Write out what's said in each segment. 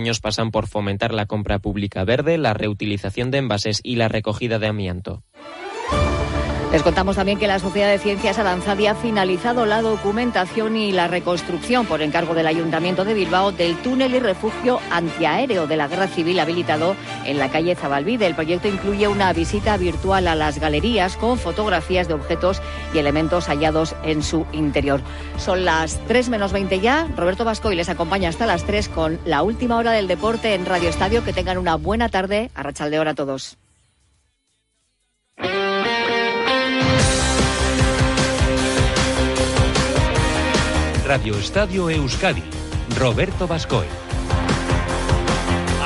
años pasan por fomentar la compra pública verde, la reutilización de envases y la recogida de amianto. Les contamos también que la Sociedad de Ciencias Aranzadi ha finalizado la documentación y la reconstrucción por encargo del Ayuntamiento de Bilbao del túnel y refugio antiaéreo de la Guerra Civil habilitado en la calle Zabalvide. El proyecto incluye una visita virtual a las galerías con fotografías de objetos y elementos hallados en su interior. Son las 3 menos 20 ya. Roberto Vasco y les acompaña hasta las 3 con la última hora del deporte en Radio Estadio. Que tengan una buena tarde. A Rachaldeor a todos. Radio Estadio Euskadi, Roberto Bascoe.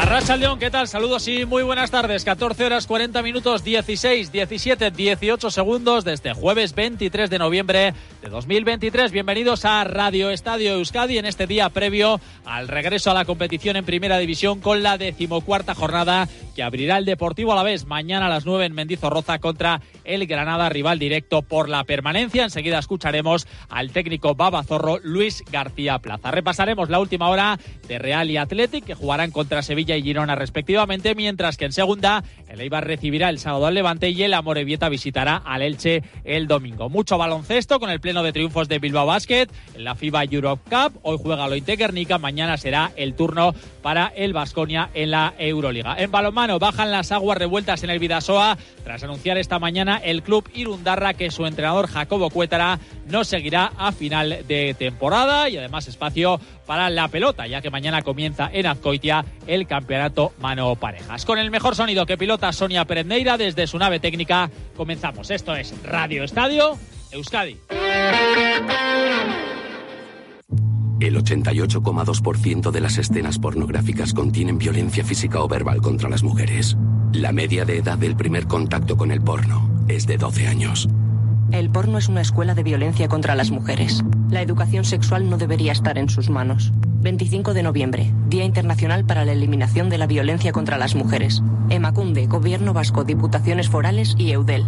Arracha León, ¿qué tal? Saludos y muy buenas tardes. 14 horas 40 minutos 16, 17, 18 segundos desde jueves 23 de noviembre de 2023. Bienvenidos a Radio Estadio Euskadi en este día previo al regreso a la competición en Primera División con la decimocuarta jornada que abrirá el Deportivo a la vez mañana a las 9 en Mendizorroza contra el Granada, rival directo por la permanencia. Enseguida escucharemos al técnico babazorro Luis García Plaza. Repasaremos la última hora de Real y Athletic que jugarán contra Sevilla y Girona respectivamente, mientras que en segunda el Eibar recibirá el sábado al Levante y el Amorebieta visitará al Elche el domingo. Mucho baloncesto con el pleno de triunfos de Bilbao Basket en la FIBA Europe Cup. Hoy juega Lointe Guernica, mañana será el turno para el Vasconia en la Euroliga. En balonmano bajan las aguas revueltas en el Vidasoa tras anunciar esta mañana el club Irundarra que su entrenador Jacobo Cuétara no seguirá a final de temporada y además espacio para la pelota, ya que mañana comienza en Azcoitia el campeonato mano parejas. Con el mejor sonido que pilota Sonia Perendeira desde su nave técnica, comenzamos. Esto es Radio Estadio Euskadi. El 88,2% de las escenas pornográficas contienen violencia física o verbal contra las mujeres. La media de edad del primer contacto con el porno es de 12 años. El porno es una escuela de violencia contra las mujeres. La educación sexual no debería estar en sus manos. 25 de noviembre, Día Internacional para la Eliminación de la Violencia contra las Mujeres. Emacunde, Gobierno Vasco, Diputaciones Forales y EUDEL.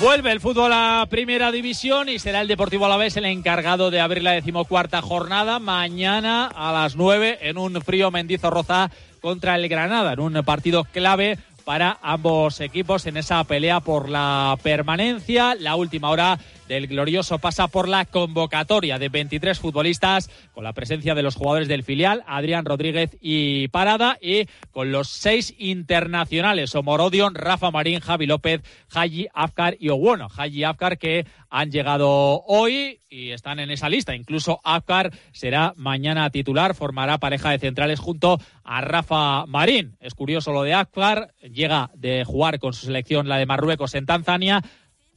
Vuelve el fútbol a primera división y será el Deportivo Alavés el encargado de abrir la decimocuarta jornada mañana a las 9 en un frío Mendizorroza contra el Granada, en un partido clave para ambos equipos en esa pelea por la permanencia. La última hora del glorioso pasa por la convocatoria de 23 futbolistas con la presencia de los jugadores del filial, Adrián Rodríguez y Parada, y con los seis internacionales, Omorodion, Rafa Marín, Javi López, Haji Afkar y Owono. Haji Afkar que han llegado hoy y están en esa lista. Incluso Afkar será mañana titular, formará pareja de centrales junto a Rafa Marín. Es curioso lo de Afkar, llega de jugar con su selección, la de Marruecos, en Tanzania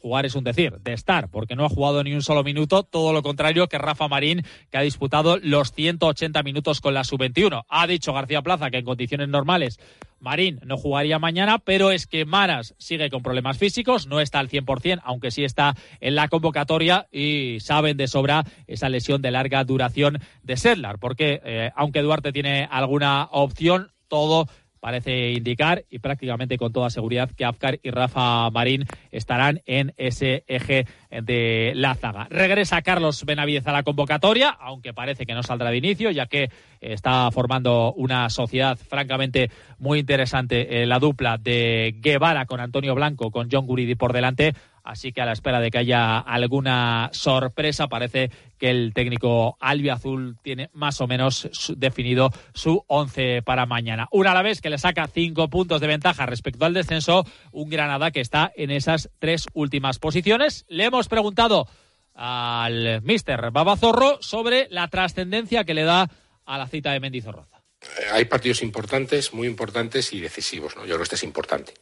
jugar es un decir, de estar, porque no ha jugado ni un solo minuto, todo lo contrario que Rafa Marín, que ha disputado los 180 minutos con la sub-21. Ha dicho García Plaza que en condiciones normales Marín no jugaría mañana, pero es que Maras sigue con problemas físicos, no está al 100%, aunque sí está en la convocatoria y saben de sobra esa lesión de larga duración de Sedlar, porque eh, aunque Duarte tiene alguna opción, todo parece indicar y prácticamente con toda seguridad que Afkar y Rafa Marín estarán en ese eje de la zaga. Regresa Carlos Benavidez a la convocatoria, aunque parece que no saldrá de inicio, ya que está formando una sociedad francamente muy interesante, eh, la dupla de Guevara con Antonio Blanco, con John Guridi por delante. Así que a la espera de que haya alguna sorpresa, parece que el técnico albiazul tiene más o menos definido su once para mañana. Una a la vez que le saca cinco puntos de ventaja respecto al descenso, un Granada que está en esas tres últimas posiciones. Le hemos preguntado al mister Babazorro sobre la trascendencia que le da a la cita de Mendizorroza. Eh, hay partidos importantes, muy importantes y decisivos. Yo creo que este es importante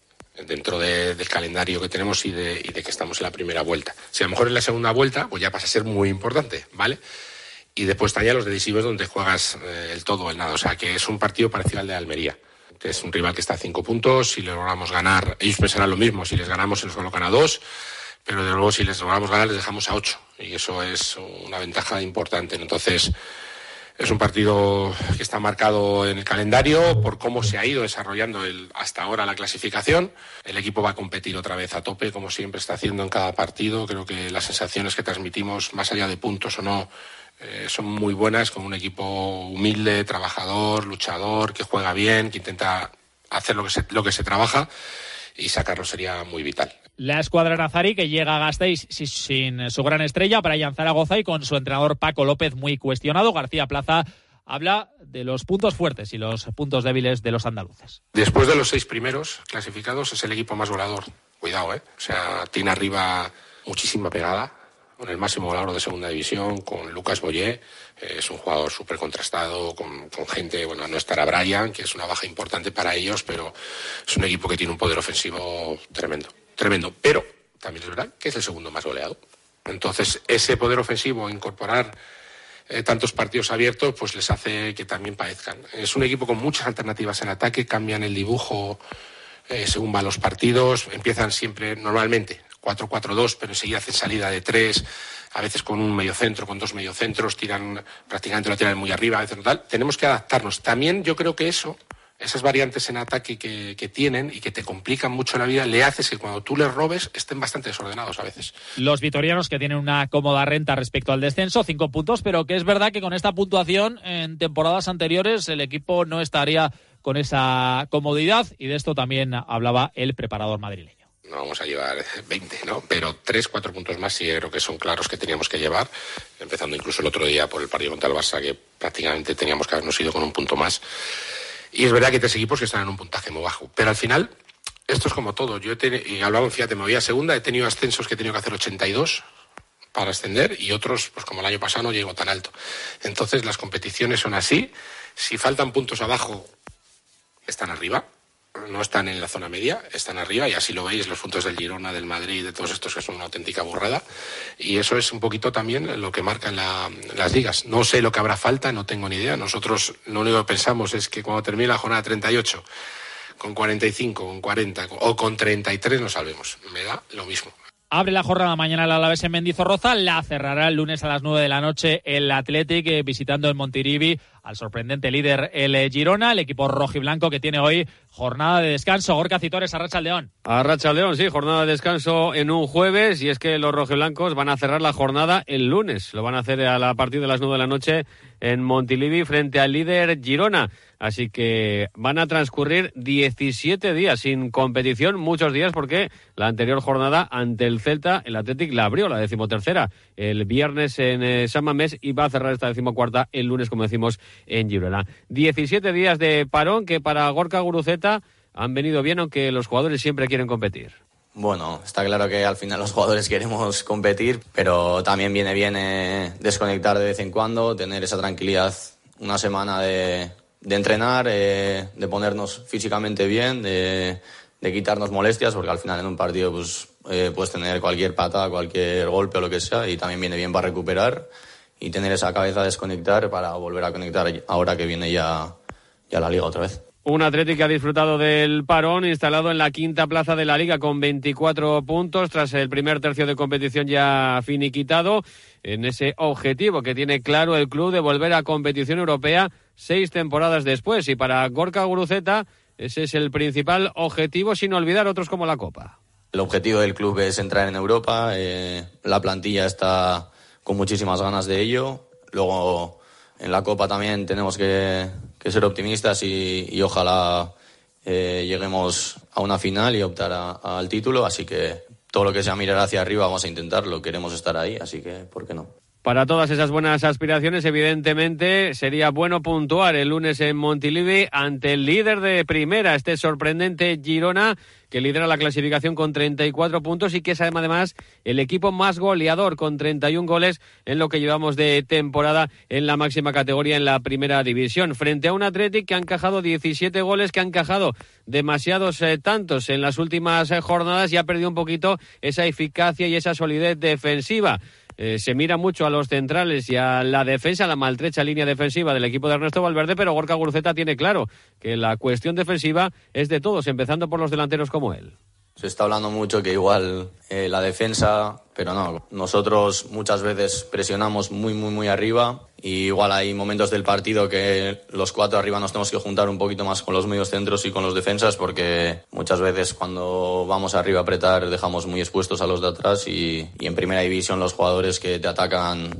dentro del calendario que tenemos y de, que estamos en la primera vuelta. Si a lo mejor en la segunda vuelta, pues ya pasa a ser muy importante, ¿vale? Y después están ya los decisivos donde juegas eh, el todo o el nada. O sea, que es un partido parecido al de Almería, que es un rival que está a cinco puntos. Si le logramos ganar, ellos pensarán lo mismo. Si les ganamos, se nos colocan a dos. Pero de luego, si les logramos ganar, les dejamos a ocho. Y eso es una ventaja importante. Entonces, Es un partido que está marcado en el calendario por cómo se ha ido desarrollando hasta ahora la clasificación. El equipo va a competir otra vez a tope, como siempre está haciendo en cada partido. Creo que las sensaciones que transmitimos, más allá de puntos o no, eh, son muy buenas, con un equipo humilde, trabajador, luchador, que juega bien, que intenta hacer lo que se, lo que se trabaja y sacarlo sería muy vital. La escuadra Nazari que llega a Gasteiz sin su gran estrella, Brian Zaragoza, y con su entrenador Paco López muy cuestionado. García Plaza habla de los puntos fuertes y los puntos débiles de los andaluces. Después de los seis primeros clasificados es el equipo más volador. Cuidado, ¿eh? O sea, tiene arriba muchísima pegada, con el máximo volador de segunda división, con Lucas Boyé, eh, es un jugador súper contrastado, con, gente, bueno, no estará Brian, que es una baja importante para ellos, pero es un equipo que tiene un poder ofensivo tremendo, tremendo. Pero también es verdad que es el segundo más goleado. Entonces, ese poder ofensivo, incorporar eh, tantos partidos abiertos, pues les hace que también padezcan. Es un equipo con muchas alternativas en ataque, cambian el dibujo eh, según van los partidos, empiezan siempre, normalmente, 4-4-2, pero enseguida hacen salida de tres, a veces con un medio centro, con dos mediocentros, tiran, prácticamente lo tiran muy arriba, a veces no tal. Tenemos que adaptarnos. También yo creo que eso, esas variantes en ataque que, que, tienen y que te complican mucho la vida, le haces que cuando tú les robes estén bastante desordenados a veces. Los vitorianos que tienen una cómoda renta respecto al descenso, cinco puntos, pero que es verdad que con esta puntuación en temporadas anteriores el equipo no estaría con esa comodidad y de esto también hablaba el preparador madrileño no vamos a llevar 20, ¿no? Pero tres, cuatro puntos más sí creo que son claros que teníamos que llevar, empezando incluso el otro día por el partido contra el Barça, que prácticamente teníamos que habernos ido con un punto más. Y es verdad que hay tres equipos que están en un puntaje muy bajo, pero al final esto es como todo. Yo he tenido, y hablaba, fíjate, me voy a segunda, he tenido ascensos que he tenido que hacer 82 para ascender y otros, pues como el año pasado, no llego tan alto. Entonces las competiciones son así. Si faltan puntos abajo, están arriba no están en la zona media, están arriba y así lo veis los puntos del Girona, del Madrid, de todos estos que son una auténtica burrada. Y eso es un poquito también lo que marcan las ligas. No sé lo que habrá falta, no tengo ni idea. Nosotros lo único que pensamos es que cuando termine la jornada 38, con 45, con 40 o con 33 nos salvemos. Me da lo mismo. Abre la jornada mañana el Alavés en Mendizorroza, la cerrará el lunes a las 9 de la noche el Athletic eh, visitando el Montirivi al sorprendente líder el eh, Girona, el equipo rojo y blanco que tiene hoy jornada de descanso. Gorka Citores, Arracha León. Arracha León, sí, jornada de descanso en un jueves y es que los rojiblancos van a cerrar la jornada el lunes. Lo van a hacer a, partir de las 9 de la noche en Montilivi frente al líder Girona. Así que van a transcurrir 17 días sin competición, muchos días porque la anterior jornada ante el Celta, el Athletic la abrió, la decimotercera, el viernes en eh, San Mamés y va a cerrar esta decimocuarta el lunes, como decimos, en Girona. 17 días de parón que para Gorka Guruceta han venido bien, aunque los jugadores siempre quieren competir. Bueno, está claro que al final los jugadores queremos competir, pero también viene bien desconectar de vez en cuando, tener esa tranquilidad una semana de, entrenar, eh, de ponernos físicamente bien, de, quitarnos molestias, porque al final en un partido pues, eh, puedes tener cualquier pata, cualquier golpe o lo que sea, y también viene bien para recuperar y tener esa cabeza desconectar para volver a conectar ahora que viene ya, ya la liga otra vez. Un Atlético que ha disfrutado del parón, instalado en la quinta plaza de la liga con 24 puntos, tras el primer tercio de competición ya finiquitado, en ese objetivo que tiene claro el club de volver a competición europea seis temporadas después. Y para Gorka Guruceta, ese es el principal objetivo, sin olvidar otros como la Copa. El objetivo del club es entrar en Europa. Eh, la plantilla está con muchísimas ganas de ello. Luego, en la Copa también tenemos que, ser optimistas y, ojalá eh, lleguemos a una final y optar al título. Así que todo lo que sea mirar hacia arriba vamos a intentarlo. Queremos estar ahí, así que, ¿por qué no? Para todas esas buenas aspiraciones, evidentemente, sería bueno puntuar el lunes en Montilivi ante el líder de primera, este sorprendente Girona, que lidera la clasificación con 34 puntos y que es además el equipo más goleador con 31 goles en lo que llevamos de temporada en la máxima categoría en la primera división. Frente a un Athletic que ha encajado 17 goles, que ha encajado demasiados eh, tantos en las últimas eh, jornadas y ha perdido un poquito esa eficacia y esa solidez defensiva. Eh, se mira mucho a los centrales y a la defensa, la maltrecha línea defensiva del equipo de Ernesto Valverde, pero Gorka Guruceta tiene claro que la cuestión defensiva es de todos, empezando por los delanteros como él. Se está hablando mucho que igual eh, la defensa, pero no, nosotros muchas veces presionamos muy, muy, muy arriba Y igual hay momentos del partido que los cuatro arriba nos tenemos que juntar un poquito más con los medios centros y con los defensas porque muchas veces cuando vamos arriba a apretar dejamos muy expuestos a los de atrás y, y en primera división los jugadores que te atacan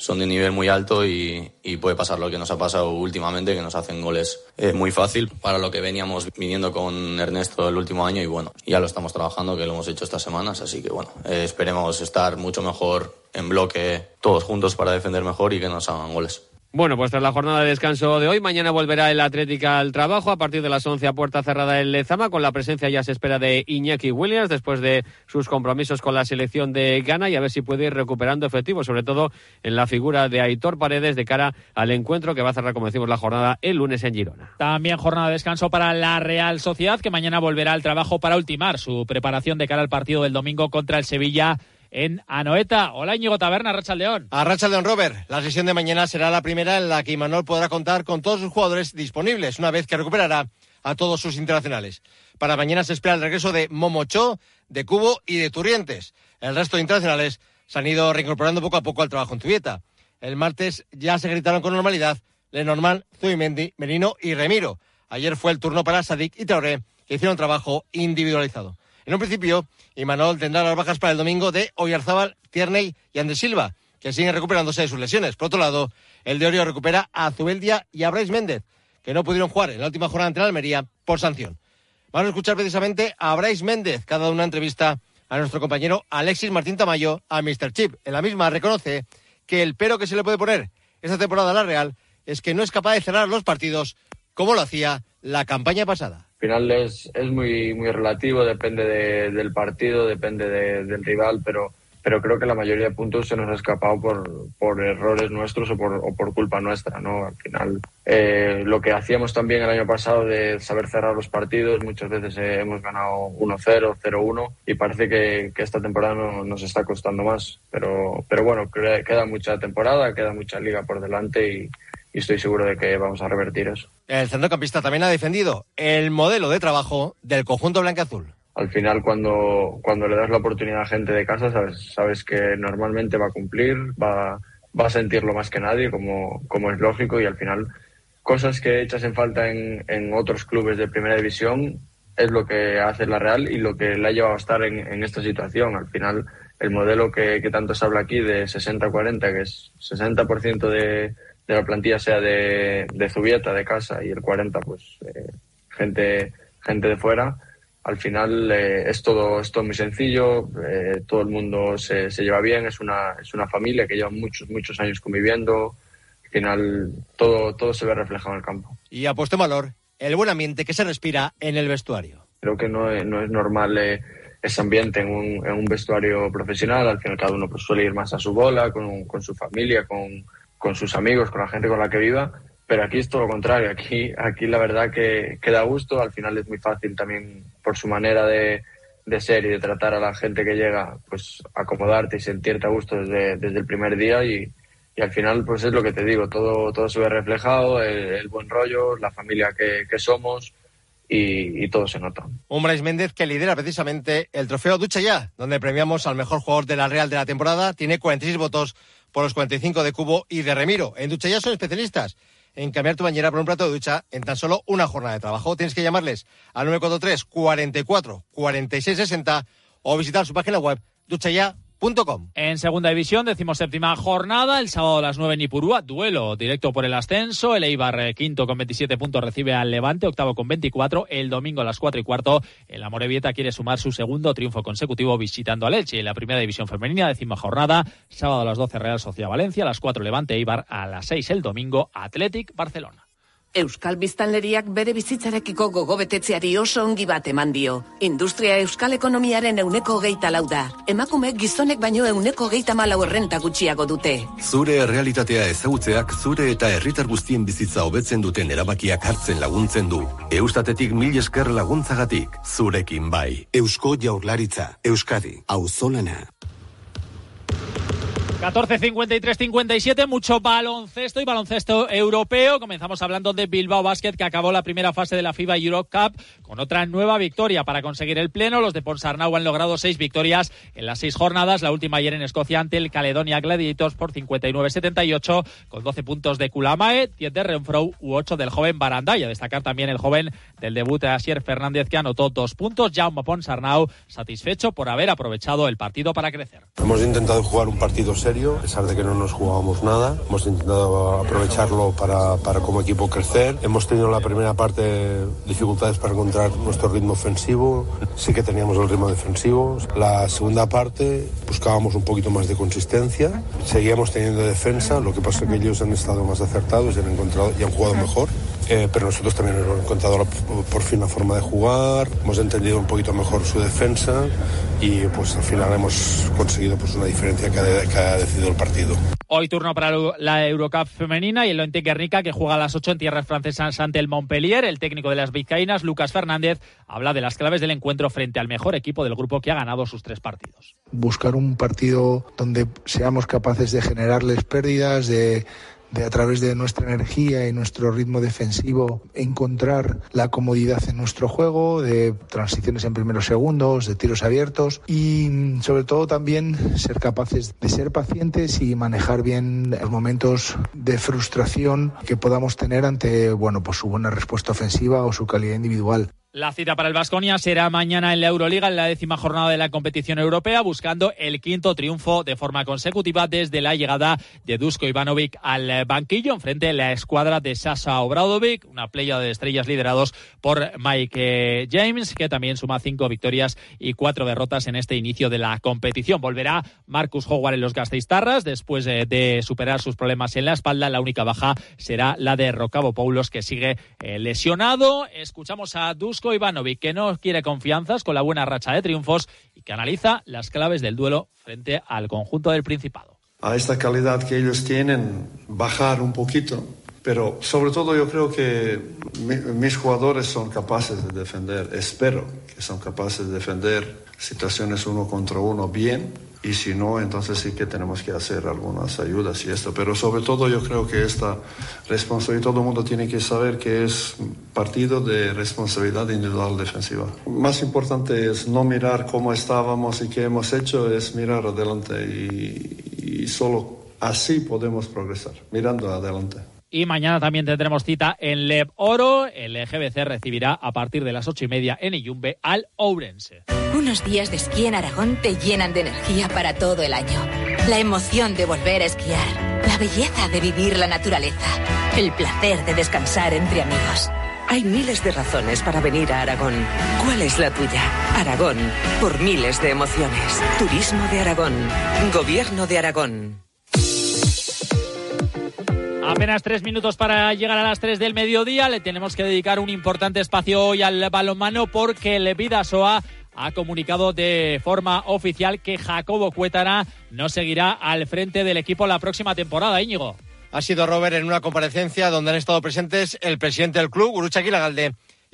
son de nivel muy alto y, y, puede pasar lo que nos ha pasado últimamente, que nos hacen goles eh, muy fácil para lo que veníamos viniendo con Ernesto el último año y bueno, ya lo estamos trabajando, que lo hemos hecho estas semanas, así que bueno, eh, esperemos estar mucho mejor en bloque todos juntos para defender mejor y que nos hagan goles. Bueno, pues tras la jornada de descanso de hoy, mañana volverá el Atlética al trabajo a partir de las 11 a puerta cerrada en Lezama, con la presencia ya se espera de Iñaki Williams después de sus compromisos con la selección de Ghana y a ver si puede ir recuperando efectivo, sobre todo en la figura de Aitor Paredes de cara al encuentro que va a cerrar, como decimos, la jornada el lunes en Girona. También jornada de descanso para la Real Sociedad, que mañana volverá al trabajo para ultimar su preparación de cara al partido del domingo contra el Sevilla en Anoeta. Hola Íñigo Taberna, Racha León. A Racha León Robert, la sesión de mañana será la primera en la que Imanol podrá contar con todos sus jugadores disponibles, una vez que recuperará a todos sus internacionales. Para mañana se espera el regreso de Momocho, de Cubo y de Turrientes. El resto de internacionales se han ido reincorporando poco a poco al trabajo en Tubieta. El martes ya se gritaron con normalidad Lenormand, Zubimendi, Merino y Remiro. Ayer fue el turno para Sadik y Traoré, que hicieron trabajo individualizado. En un principio, Imanol tendrá las bajas para el domingo de Oyarzábal, Tierney y Andrés Silva, que siguen recuperándose de sus lesiones. Por otro lado, el de Orio recupera a Zubeldia y a Bryce Méndez, que no pudieron jugar en la última jornada ante la Almería por sanción. Vamos a escuchar precisamente a Bryce Méndez, que ha dado una entrevista a nuestro compañero Alexis Martín Tamayo, a Mr. Chip. En la misma reconoce que el pero que se le puede poner esta temporada a la Real es que no es capaz de cerrar los partidos como lo hacía la campaña pasada final es, es muy, muy relativo, depende de, del partido, depende de, del rival, pero, pero creo que la mayoría de puntos se nos ha escapado por, por errores nuestros o por, por culpa nuestra, ¿no? Al final, eh, lo que hacíamos también el año pasado de saber cerrar los partidos, muchas veces eh, hemos ganado 1-0, 0-1 y parece que, que esta temporada no, nos está costando más, pero, pero bueno, queda mucha temporada, queda mucha liga por delante y y estoy seguro de que vamos a revertir eso. El centrocampista también ha defendido el modelo de trabajo del conjunto blanca-azul. Al final, cuando, cuando le das la oportunidad a gente de casa, sabes, sabes que normalmente va a cumplir, va, va a sentirlo más que nadie, como, como es lógico, y al final, cosas que echas en falta en, en otros clubes de primera división es lo que hace la Real y lo que le ha llevado a estar en, en esta situación. Al final, el modelo que, que tanto se habla aquí de 60-40, que es 60% de de la plantilla sea de, de Zubieta, de casa, y el 40, pues eh, gente, gente de fuera. Al final eh, es, todo, es todo muy sencillo, eh, todo el mundo se, se, lleva bien, es una, es una familia que lleva muchos, muchos años conviviendo. Al final todo, todo se ve reflejado en el campo. Y a puesto valor el buen ambiente que se respira en el vestuario. Creo que no, no es normal ese ambiente en un, en un, vestuario profesional. Al final cada uno pues, suele ir más a su bola, con, con su familia, con, con sus amigos, con la gente con la que viva, pero aquí es todo lo contrario, aquí, aquí la verdad que, que da gusto, al final es muy fácil también por su manera de, de ser y de tratar a la gente que llega, pues acomodarte y sentirte a gusto desde, desde el primer día y, y, al final pues es lo que te digo, todo, todo se ve reflejado, el, buen rollo, la familia que, que somos y, y, todo se nota. Un Brais Méndez que lidera precisamente el trofeo Ducha Ya, donde premiamos al mejor jugador de la Real de la temporada, tiene 46 votos por los 45 de Cubo y de Remiro. En Ducha ya son especialistas en cambiar tu bañera por un plato de ducha en tan solo una jornada de trabajo. Tienes que llamarles al 943 44 46 60 o visitar su página web duchaya en segunda división, séptima jornada, el sábado a las 9 en Ipurúa, duelo directo por el ascenso. El Eibar, eh, quinto con 27 puntos, recibe al Levante, octavo con 24. El domingo a las 4 y cuarto, el Amorebieta quiere sumar su segundo triunfo consecutivo visitando a Leche. En la primera división femenina, décima jornada, sábado a las 12 Real Sociedad Valencia, a las 4 Levante Eibar, a las 6 el domingo Athletic Barcelona. Euskal Biztanleriak bere bizitzarekiko gogobetetzeari oso ongi bat eman dio. Industria Euskal Ekonomiaren euneko geita lau da. Emakume gizonek baino euneko geita malau errenta gutxiago dute. Zure realitatea ezagutzeak zure eta herritar guztien bizitza hobetzen duten erabakiak hartzen laguntzen du. Eustatetik mil esker laguntzagatik, zurekin bai. Eusko jaurlaritza, Euskadi, auzolana. 14-53-57, mucho baloncesto y baloncesto europeo. Comenzamos hablando de Bilbao Basket, que acabó la primera fase de la FIBA Euro Cup con otra nueva victoria para conseguir el pleno. Los de Ponsarnau han logrado seis victorias en las seis jornadas, la última ayer en Escocia ante el Caledonia Gladiators por 59-78, con 12 puntos de Kulamae, 10 de Renfro u 8 del joven Baranda. Y a destacar también el joven del debut de Asier Fernández, que anotó dos puntos. Jaume Ponsarnau, satisfecho por haber aprovechado el partido para crecer. Hemos intentado jugar un partido serio a pesar de que no nos jugábamos nada. Hemos intentado aprovecharlo para, para como equipo crecer. Hemos tenido en la primera parte dificultades para encontrar nuestro ritmo ofensivo. Sí que teníamos el ritmo defensivo. La segunda parte buscábamos un poquito más de consistencia. Seguíamos teniendo defensa. Lo que pasa es que ellos han estado más acertados y han, encontrado, y han jugado mejor. Eh, pero nosotros también hemos encontrado por fin la forma de jugar, hemos entendido un poquito mejor su defensa y pues al final hemos conseguido pues una diferencia que ha, que ha decidido el partido. Hoy turno para la Eurocup femenina y el Lointe Guernica que juega a las 8 en tierras francesas ante el Montpellier. El técnico de las vizcaínas, Lucas Fernández, habla de las claves del encuentro frente al mejor equipo del grupo que ha ganado sus tres partidos. Buscar un partido donde seamos capaces de generarles pérdidas, de de a través de nuestra energía y nuestro ritmo defensivo encontrar la comodidad en nuestro juego, de transiciones en primeros segundos, de tiros abiertos y sobre todo también ser capaces de ser pacientes y manejar bien los momentos de frustración que podamos tener ante bueno, pues su buena respuesta ofensiva o su calidad individual. La cita para el Vasconia será mañana en la Euroliga, en la décima jornada de la competición europea, buscando el quinto triunfo de forma consecutiva desde la llegada de Dusko Ivanovic al banquillo, enfrente de la escuadra de Sasa Obradovic, una playa de estrellas liderados por Mike James, que también suma cinco victorias y cuatro derrotas en este inicio de la competición. Volverá Marcus Howard en los Gasteiztarras después de, superar sus problemas en la espalda. La única baja será la de Rocabo Paulos, que sigue eh, lesionado. Escuchamos a Dusko Ivanovic, que no quiere confianzas con la buena racha de triunfos y que analiza las claves del duelo frente al conjunto del Principado. A esta calidad que ellos tienen, bajar un poquito, pero sobre todo yo creo que mis jugadores son capaces de defender, espero que son capaces de defender situaciones uno contra uno bien y si no, entonces sí que tenemos que hacer algunas ayudas y esto. Pero sobre todo yo creo que esta responsabilidad, todo el mundo tiene que saber que es partido de responsabilidad individual defensiva. Más importante es no mirar cómo estábamos y qué hemos hecho, es mirar adelante y, y solo así podemos progresar, mirando adelante. Y mañana también tendremos cita en Leb Oro. El GBC recibirá a partir de las ocho y media en Iyumbe al Ourense. Unos días de esquí en Aragón te llenan de energía para todo el año. La emoción de volver a esquiar. La belleza de vivir la naturaleza. El placer de descansar entre amigos. Hay miles de razones para venir a Aragón. ¿Cuál es la tuya? Aragón, por miles de emociones. Turismo de Aragón. Gobierno de Aragón. Apenas tres minutos para llegar a las tres del mediodía. Le tenemos que dedicar un importante espacio hoy al balonmano porque el Vidasoa ha comunicado de forma oficial que Jacobo Cuétara no seguirá al frente del equipo la próxima temporada, Íñigo. Ha sido Robert en una comparecencia donde han estado presentes el presidente del club, Urucha y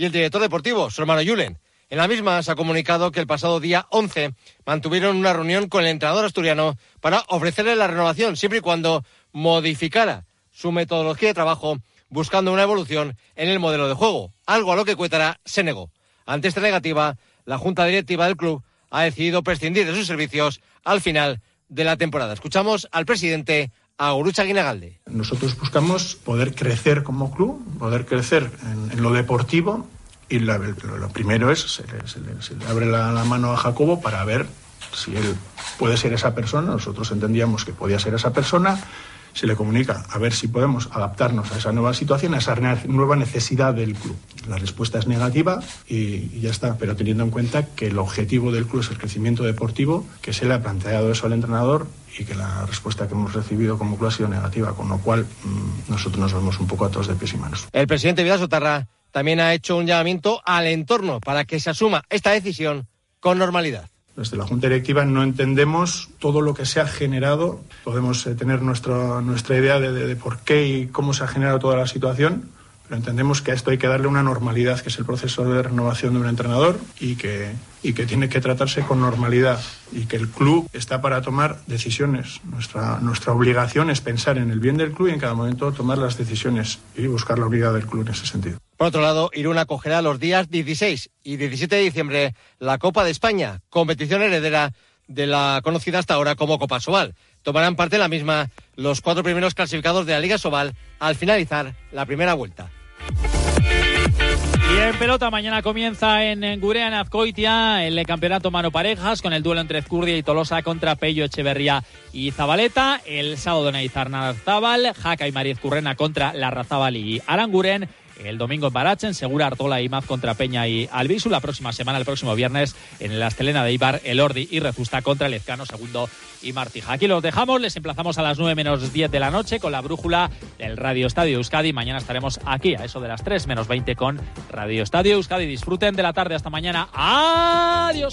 el director deportivo, su hermano Julen. En la misma se ha comunicado que el pasado día 11 mantuvieron una reunión con el entrenador asturiano para ofrecerle la renovación, siempre y cuando modificara su metodología de trabajo buscando una evolución en el modelo de juego, algo a lo que Cuétara se negó. Ante esta negativa, la Junta Directiva del club ha decidido prescindir de sus servicios al final de la temporada. Escuchamos al presidente Aurucha Guinagalde. Nosotros buscamos poder crecer como club, poder crecer en, lo deportivo y lo, primero es, se le, abre la, la, mano a Jacobo para ver si él puede ser esa persona. Nosotros entendíamos que podía ser esa persona se le comunica a ver si podemos adaptarnos a esa nueva situación, a esa nueva necesidad del club. La respuesta es negativa y, ya está, pero teniendo en cuenta que el objetivo del club es el crecimiento deportivo, que se le ha planteado eso al entrenador y que la respuesta que hemos recibido como club ha sido negativa, con lo cual mm, nosotros nos vemos un poco atos de pies y manos. El presidente Vidal Sotarra también ha hecho un llamamiento al entorno para que se asuma esta decisión con normalidad. Desde la Junta Directiva no entendemos todo lo que se ha generado. Podemos eh, tener nuestra, nuestra idea de, por qué y cómo se ha generado toda la situación, Pero entendemos que a esto hay que darle una normalidad, que es el proceso de renovación de un entrenador y que, y que tiene que tratarse con normalidad y que el club está para tomar decisiones. Nuestra, nuestra obligación es pensar en el bien del club y en cada momento tomar las decisiones y buscar la unidad del club en ese sentido. Por otro lado, Irún acogerá los días 16 y 17 de diciembre la Copa de España, competición heredera de la conocida hasta ahora como Copa Sobal. Tomarán parte en la misma los cuatro primeros clasificados de la Liga Sobal al finalizar la primera vuelta. Y en pelota, mañana comienza en Gurea, en Azcoitia, el campeonato mano parejas, con el duelo entre Ezcurdia y Tolosa contra Pello, Echeverría y Zabaleta. El sábado en Zabal, Jaca y Mariez Currena contra Larrazábal y Aranguren. El domingo en Barachen, Segura Artola y Maz contra Peña y Albisu. La próxima semana, el próximo viernes, en la Estelena de Ibar, el Ordi y Rezusta contra Lezcano, segundo y Martija. Aquí los dejamos, les emplazamos a las 9 menos 10 de la noche con la brújula del Radio Estadio Euskadi. Mañana estaremos aquí a eso de las 3 menos 20 con Radio Estadio Euskadi. Disfruten de la tarde hasta mañana. Adiós.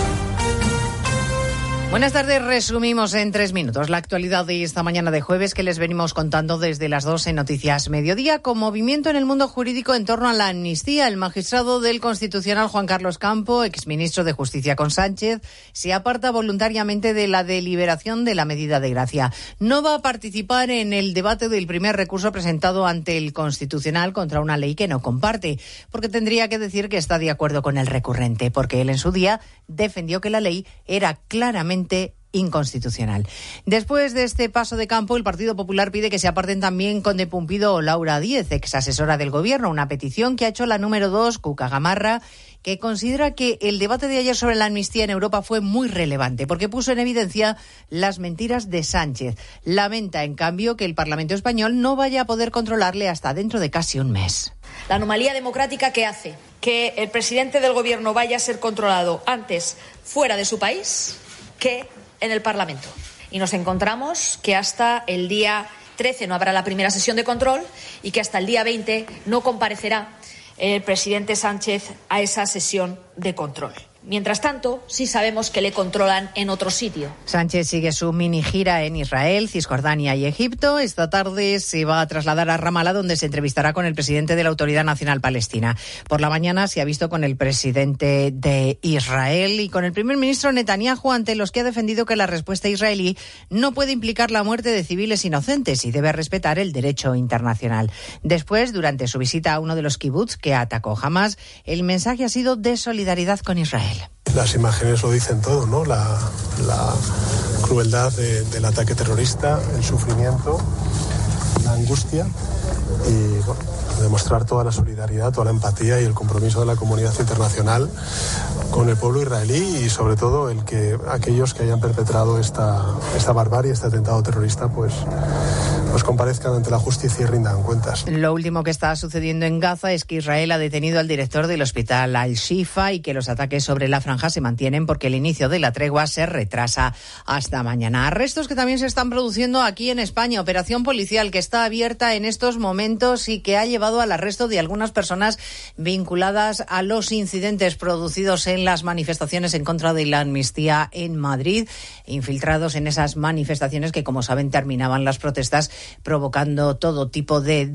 Buenas tardes, resumimos en tres minutos la actualidad de esta mañana de jueves que les venimos contando desde las dos en Noticias Mediodía. Con movimiento en el mundo jurídico en torno a la amnistía, el magistrado del Constitucional Juan Carlos Campo, exministro de Justicia con Sánchez, se aparta voluntariamente de la deliberación de la medida de gracia. No va a participar en el debate del primer recurso presentado ante el Constitucional contra una ley que no comparte, porque tendría que decir que está de acuerdo con el recurrente, porque él en su día defendió que la ley era claramente inconstitucional. Después de este paso de campo, el Partido Popular pide que se aparten también Conde Pumpido o Laura Díez, ex asesora del Gobierno, una petición que ha hecho la número dos, Cuca Gamarra, que considera que el debate de ayer sobre la amnistía en Europa fue muy relevante porque puso en evidencia las mentiras de Sánchez. Lamenta, en cambio, que el Parlamento español no vaya a poder controlarle hasta dentro de casi un mes. La anomalía democrática que hace que el presidente del Gobierno vaya a ser controlado antes fuera de su país que en el Parlamento. Y nos encontramos que hasta el día 13 no habrá la primera sesión de control y que hasta el día 20 no comparecerá el presidente Sánchez a esa sesión de control. Mientras tanto, sí sabemos que le controlan en otro sitio. Sánchez sigue su mini gira en Israel, Cisjordania y Egipto. Esta tarde se va a trasladar a Ramallah, donde se entrevistará con el presidente de la Autoridad Nacional Palestina. Por la mañana se ha visto con el presidente de Israel y con el primer ministro Netanyahu, ante los que ha defendido que la respuesta israelí no puede implicar la muerte de civiles inocentes y debe respetar el derecho internacional. Después, durante su visita a uno de los kibbutz que atacó Hamas, el mensaje ha sido de solidaridad con Israel. Las imágenes lo dicen todo, ¿no? La, crueldad del ataque terrorista, el sufrimiento, la angustia y demostrar toda la solidaridad, toda la empatía y el compromiso de la comunidad internacional con el pueblo israelí y sobre todo el que aquellos que hayan perpetrado esta, esta barbarie, este atentado terrorista, pues, pues comparezcan ante la justicia y rindan cuentas. Lo último que está sucediendo en Gaza es que Israel ha detenido al director del hospital Al-Shifa y que los ataques sobre la franja se mantienen porque el inicio de la tregua se retrasa hasta mañana. Arrestos que también se están produciendo aquí en España. Operación policial que está abierta en estos momentos y que ha llevado al arresto de algunas personas vinculadas a los incidentes producidos en las manifestaciones en contra de la amnistía en Madrid, infiltrados en esas manifestaciones que, como saben, terminaban las protestas provocando todo tipo de